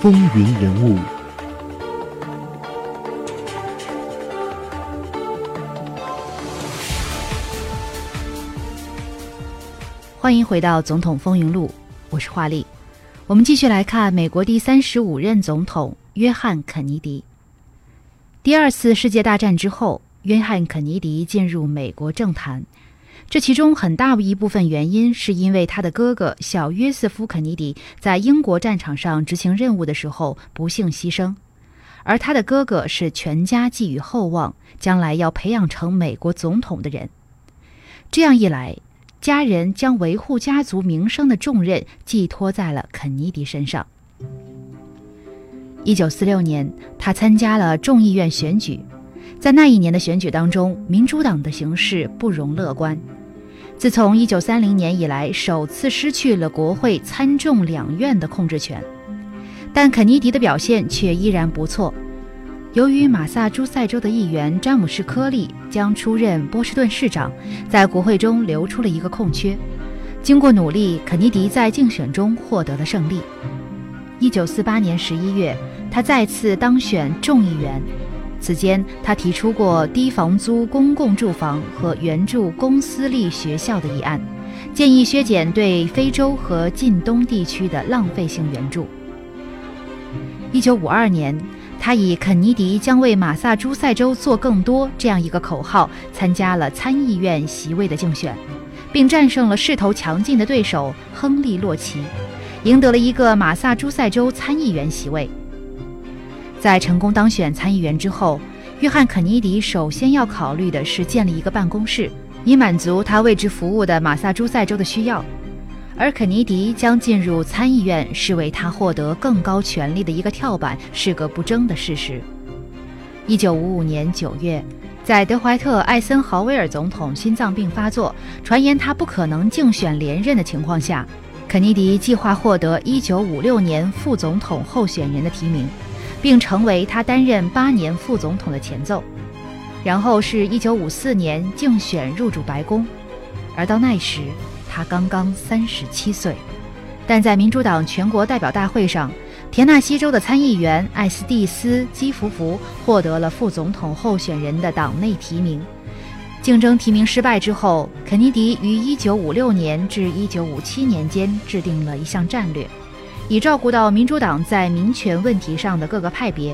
风云人物，欢迎回到《总统风云录》，我是华丽。我们继续来看美国第三十五任总统约翰·肯尼迪。第二次世界大战之后，约翰·肯尼迪进入美国政坛。这其中很大一部分原因是因为他的哥哥小约瑟夫·肯尼迪在英国战场上执行任务的时候不幸牺牲，而他的哥哥是全家寄予厚望，将来要培养成美国总统的人。这样一来，家人将维护家族名声的重任寄托在了肯尼迪身上。一九四六年，他参加了众议院选举，在那一年的选举当中，民主党的形势不容乐观。自从1930年以来，首次失去了国会参众两院的控制权，但肯尼迪的表现却依然不错。由于马萨诸塞州的议员詹姆士·科利将出任波士顿市长，在国会中留出了一个空缺。经过努力，肯尼迪在竞选中获得了胜利。1948年11月，他再次当选众议员。此间，他提出过低房租公共住房和援助公私立学校的议案，建议削减对非洲和近东地区的浪费性援助。一九五二年，他以“肯尼迪将为马萨诸塞州做更多”这样一个口号，参加了参议院席位的竞选，并战胜了势头强劲的对手亨利·洛奇，赢得了一个马萨诸塞州参议员席位。在成功当选参议员之后，约翰·肯尼迪首先要考虑的是建立一个办公室，以满足他为之服务的马萨诸塞州的需要。而肯尼迪将进入参议院，视为他获得更高权力的一个跳板，是个不争的事实。一九五五年九月，在德怀特·艾森豪威尔总统心脏病发作、传言他不可能竞选连任的情况下，肯尼迪计划获得一九五六年副总统候选人的提名。并成为他担任八年副总统的前奏，然后是一九五四年竞选入主白宫，而到那时他刚刚三十七岁。但在民主党全国代表大会上，田纳西州的参议员艾斯蒂斯基福福获得了副总统候选人的党内提名。竞争提名失败之后，肯尼迪于一九五六年至一九五七年间制定了一项战略。以照顾到民主党在民权问题上的各个派别，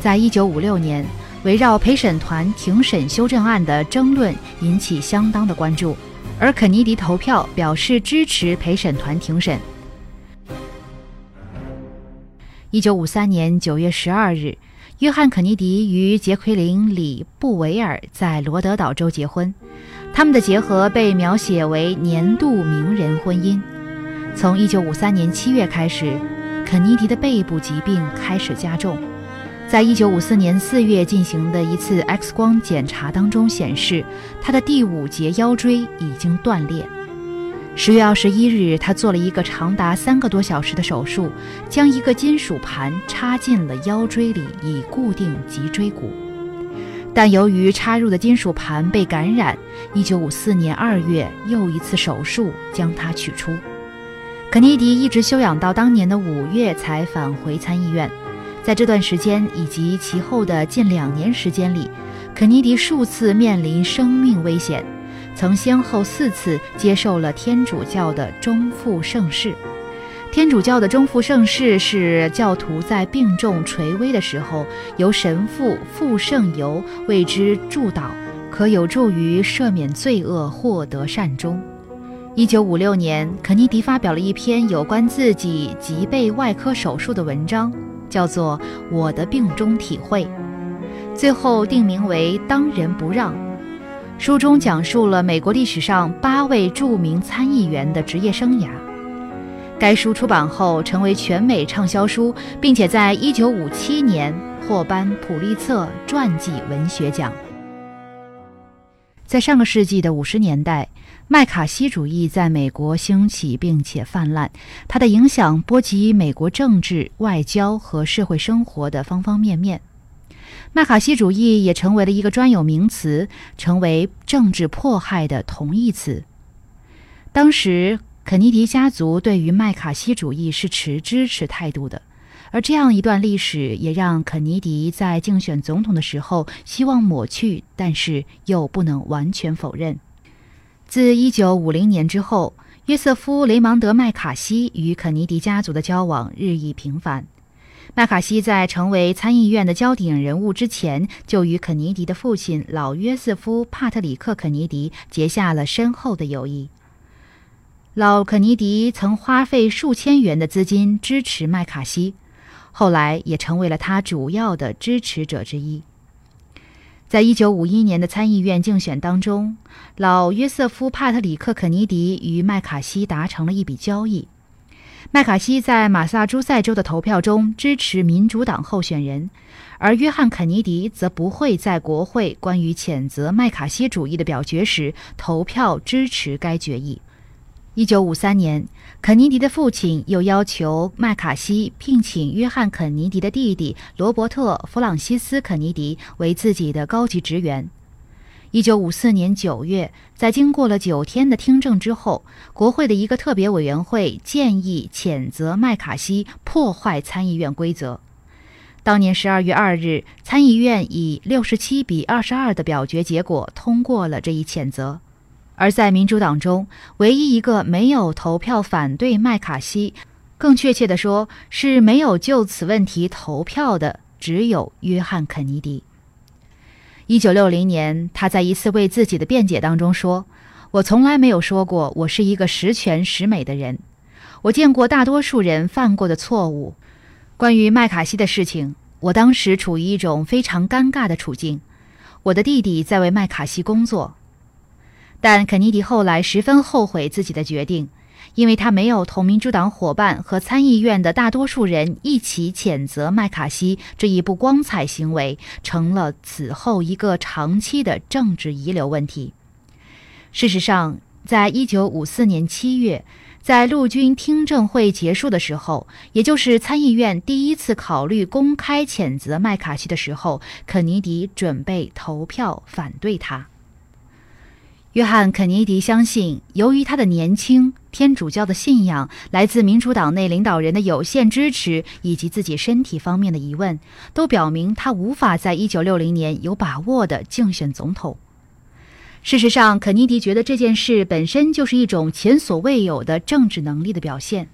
在一九五六年，围绕陪审团庭审修正案的争论引起相当的关注，而肯尼迪投票表示支持陪审团庭审。一九五三年九月十二日，约翰·肯尼迪与杰奎琳·里布维尔在罗德岛州结婚，他们的结合被描写为年度名人婚姻。从1953年7月开始，肯尼迪的背部疾病开始加重。在1954年4月进行的一次 X 光检查当中显示，他的第五节腰椎已经断裂。10月21日，他做了一个长达三个多小时的手术，将一个金属盘插进了腰椎里以固定脊椎骨。但由于插入的金属盘被感染，1954年2月又一次手术将它取出。肯尼迪一直休养到当年的五月才返回参议院，在这段时间以及其后的近两年时间里，肯尼迪数次面临生命危险，曾先后四次接受了天主教的中负圣事。天主教的中负圣事是教徒在病重垂危的时候，由神父傅圣油为之祝祷，可有助于赦免罪恶，获得善终。一九五六年，肯尼迪发表了一篇有关自己脊背外科手术的文章，叫做《我的病中体会》，最后定名为《当仁不让》。书中讲述了美国历史上八位著名参议员的职业生涯。该书出版后成为全美畅销书，并且在一九五七年获颁普利策传记文学奖。在上个世纪的五十年代。麦卡锡主义在美国兴起并且泛滥，它的影响波及美国政治、外交和社会生活的方方面面。麦卡锡主义也成为了一个专有名词，成为政治迫害的同义词。当时，肯尼迪家族对于麦卡锡主义是持支持态度的，而这样一段历史也让肯尼迪在竞选总统的时候希望抹去，但是又不能完全否认。自1950年之后，约瑟夫·雷芒德·麦卡锡与肯尼迪家族的交往日益频繁。麦卡锡在成为参议院的焦点人物之前，就与肯尼迪的父亲老约瑟夫·帕特里克·肯尼迪结下了深厚的友谊。老肯尼迪曾花费数千元的资金支持麦卡锡，后来也成为了他主要的支持者之一。在一九五一年的参议院竞选当中，老约瑟夫·帕特里克·肯尼迪与麦卡锡达成了一笔交易。麦卡锡在马萨诸塞州的投票中支持民主党候选人，而约翰·肯尼迪则不会在国会关于谴责麦卡锡主义的表决时投票支持该决议。一九五三年，肯尼迪的父亲又要求麦卡锡聘请约翰·肯尼迪的弟弟罗伯特·弗朗西斯·肯尼迪为自己的高级职员。一九五四年九月，在经过了九天的听证之后，国会的一个特别委员会建议谴责麦卡锡破坏参议院规则。当年十二月二日，参议院以六十七比二十二的表决结果通过了这一谴责。而在民主党中，唯一一个没有投票反对麦卡锡，更确切地说是没有就此问题投票的，只有约翰·肯尼迪。一九六零年，他在一次为自己的辩解当中说：“我从来没有说过我是一个十全十美的人。我见过大多数人犯过的错误。关于麦卡锡的事情，我当时处于一种非常尴尬的处境。我的弟弟在为麦卡锡工作，但肯尼迪后来十分后悔自己的决定。”因为他没有同民主党伙伴和参议院的大多数人一起谴责麦卡锡这一不光彩行为，成了此后一个长期的政治遗留问题。事实上，在一九五四年七月，在陆军听证会结束的时候，也就是参议院第一次考虑公开谴责麦卡锡的时候，肯尼迪准备投票反对他。约翰·肯尼迪相信，由于他的年轻、天主教的信仰、来自民主党内领导人的有限支持以及自己身体方面的疑问，都表明他无法在1960年有把握的竞选总统。事实上，肯尼迪觉得这件事本身就是一种前所未有的政治能力的表现。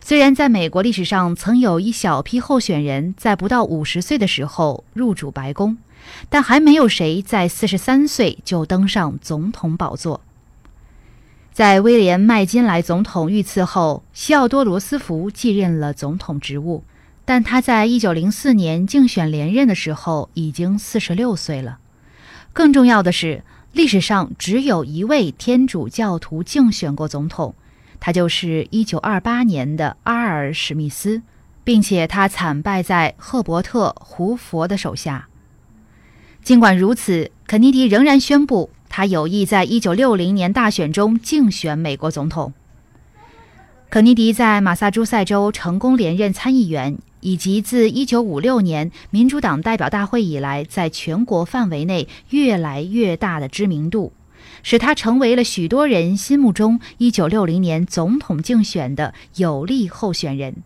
虽然在美国历史上曾有一小批候选人在不到五十岁的时候入主白宫。但还没有谁在四十三岁就登上总统宝座。在威廉·麦金莱总统遇刺后，西奥多·罗斯福继任了总统职务，但他在一九零四年竞选连任的时候已经四十六岁了。更重要的是，历史上只有一位天主教徒竞选过总统，他就是一九二八年的阿尔·史密斯，并且他惨败在赫伯特·胡佛的手下。尽管如此，肯尼迪仍然宣布他有意在1960年大选中竞选美国总统。肯尼迪在马萨诸塞州成功连任参议员，以及自1956年民主党代表大会以来在全国范围内越来越大的知名度，使他成为了许多人心目中1960年总统竞选的有力候选人。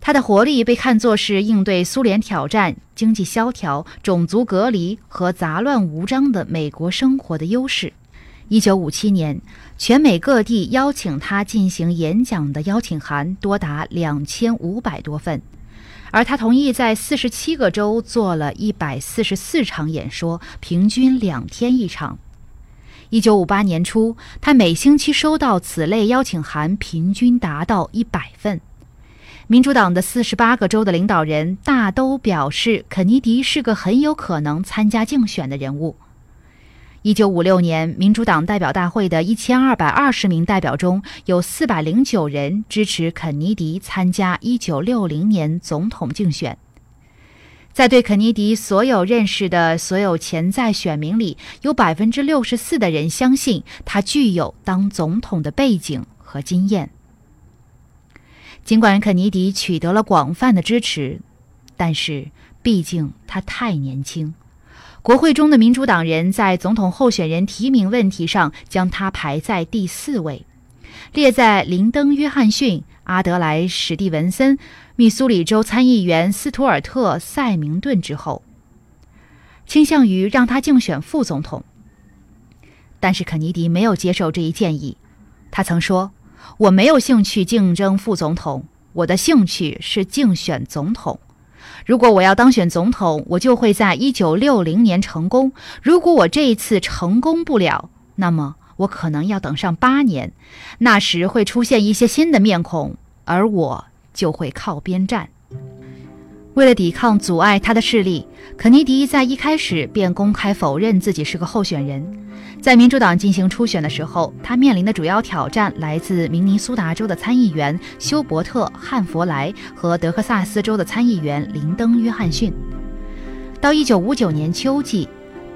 他的活力被看作是应对苏联挑战、经济萧条、种族隔离和杂乱无章的美国生活的优势。一九五七年，全美各地邀请他进行演讲的邀请函多达两千五百多份，而他同意在四十七个州做了一百四十四场演说，平均两天一场。一九五八年初，他每星期收到此类邀请函，平均达到一百份。民主党的四十八个州的领导人大都表示，肯尼迪是个很有可能参加竞选的人物。一九五六年，民主党代表大会的一千二百二十名代表中有四百零九人支持肯尼迪参加一九六零年总统竞选。在对肯尼迪所有认识的所有潜在选民里，有百分之六十四的人相信他具有当总统的背景和经验。尽管肯尼迪取得了广泛的支持，但是毕竟他太年轻。国会中的民主党人在总统候选人提名问题上将他排在第四位，列在林登·约翰逊、阿德莱·史蒂文森、密苏里州参议员斯图尔特·塞明顿之后，倾向于让他竞选副总统。但是肯尼迪没有接受这一建议。他曾说：“我没有兴趣竞争副总统，我的兴趣是竞选总统。如果我要当选总统，我就会在一九六零年成功。如果我这一次成功不了，那么我可能要等上八年。那时会出现一些新的面孔，而我就会靠边站。”为了抵抗阻碍他的势力，肯尼迪在一开始便公开否认自己是个候选人。在民主党进行初选的时候，他面临的主要挑战来自明尼苏达州的参议员休伯特·汉弗莱和德克萨斯州的参议员林登·约翰逊。到1959年秋季，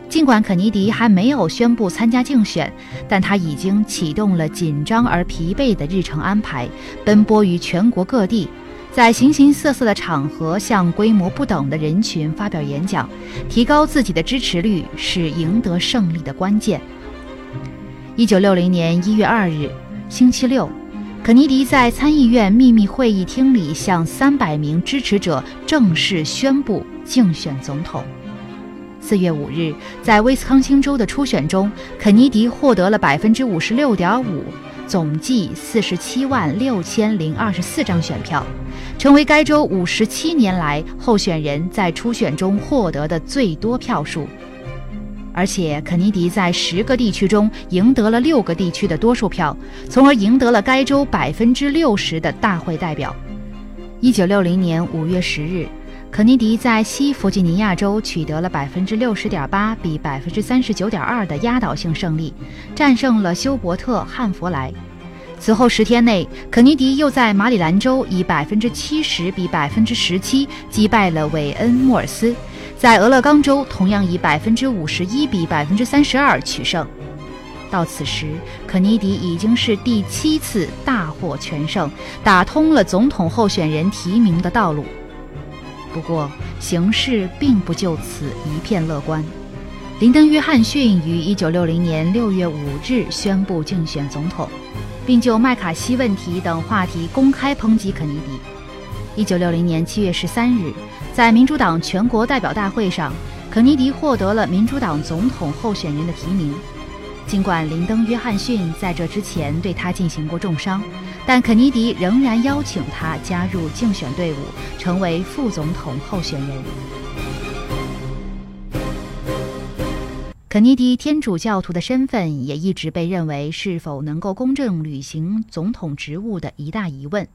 尽管肯尼迪还没有宣布参加竞选，但他已经启动了紧张而疲惫的日程安排，奔波于全国各地。在形形色色的场合向规模不等的人群发表演讲，提高自己的支持率是赢得胜利的关键。一九六零年一月二日，星期六，肯尼迪在参议院秘密会议厅里向三百名支持者正式宣布竞选总统。四月五日，在威斯康星州的初选中，肯尼迪获得了百分之五十六点五。总计四十七万六千零二十四张选票，成为该州五十七年来候选人在初选中获得的最多票数。而且，肯尼迪在十个地区中赢得了六个地区的多数票，从而赢得了该州百分之六十的大会代表。一九六零年五月十日。肯尼迪在西弗吉尼亚州取得了百分之六十点八比百分之三十九点二的压倒性胜利，战胜了休伯特·汉弗莱。此后十天内，肯尼迪又在马里兰州以百分之七十比百分之十七击败了韦恩·莫尔斯，在俄勒冈州同样以百分之五十一比百分之三十二取胜。到此时，肯尼迪已经是第七次大获全胜，打通了总统候选人提名的道路。不过，形势并不就此一片乐观。林登·约翰逊于1960年6月5日宣布竞选总统，并就麦卡锡问题等话题公开抨击肯尼迪。1960年7月13日，在民主党全国代表大会上，肯尼迪获得了民主党总统候选人的提名。尽管林登·约翰逊在这之前对他进行过重伤，但肯尼迪仍然邀请他加入竞选队伍，成为副总统候选人。肯尼迪天主教徒的身份也一直被认为是否能够公正履行总统职务的一大疑问。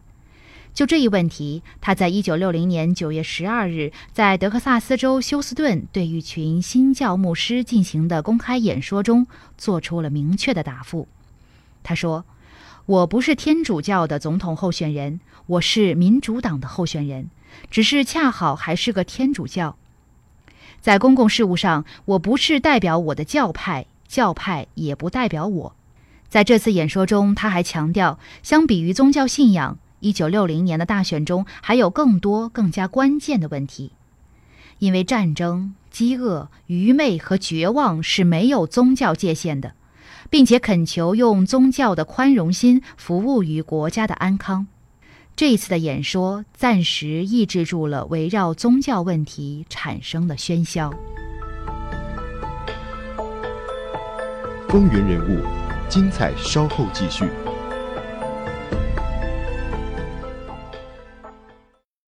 就这一问题，他在一九六零年九月十二日在德克萨斯州休斯顿对一群新教牧师进行的公开演说中做出了明确的答复。他说：“我不是天主教的总统候选人，我是民主党的候选人，只是恰好还是个天主教。在公共事务上，我不是代表我的教派，教派也不代表我。”在这次演说中，他还强调，相比于宗教信仰。一九六零年的大选中，还有更多更加关键的问题，因为战争、饥饿、愚昧和绝望是没有宗教界限的，并且恳求用宗教的宽容心服务于国家的安康。这一次的演说暂时抑制住了围绕宗教问题产生的喧嚣。风云人物，精彩稍后继续。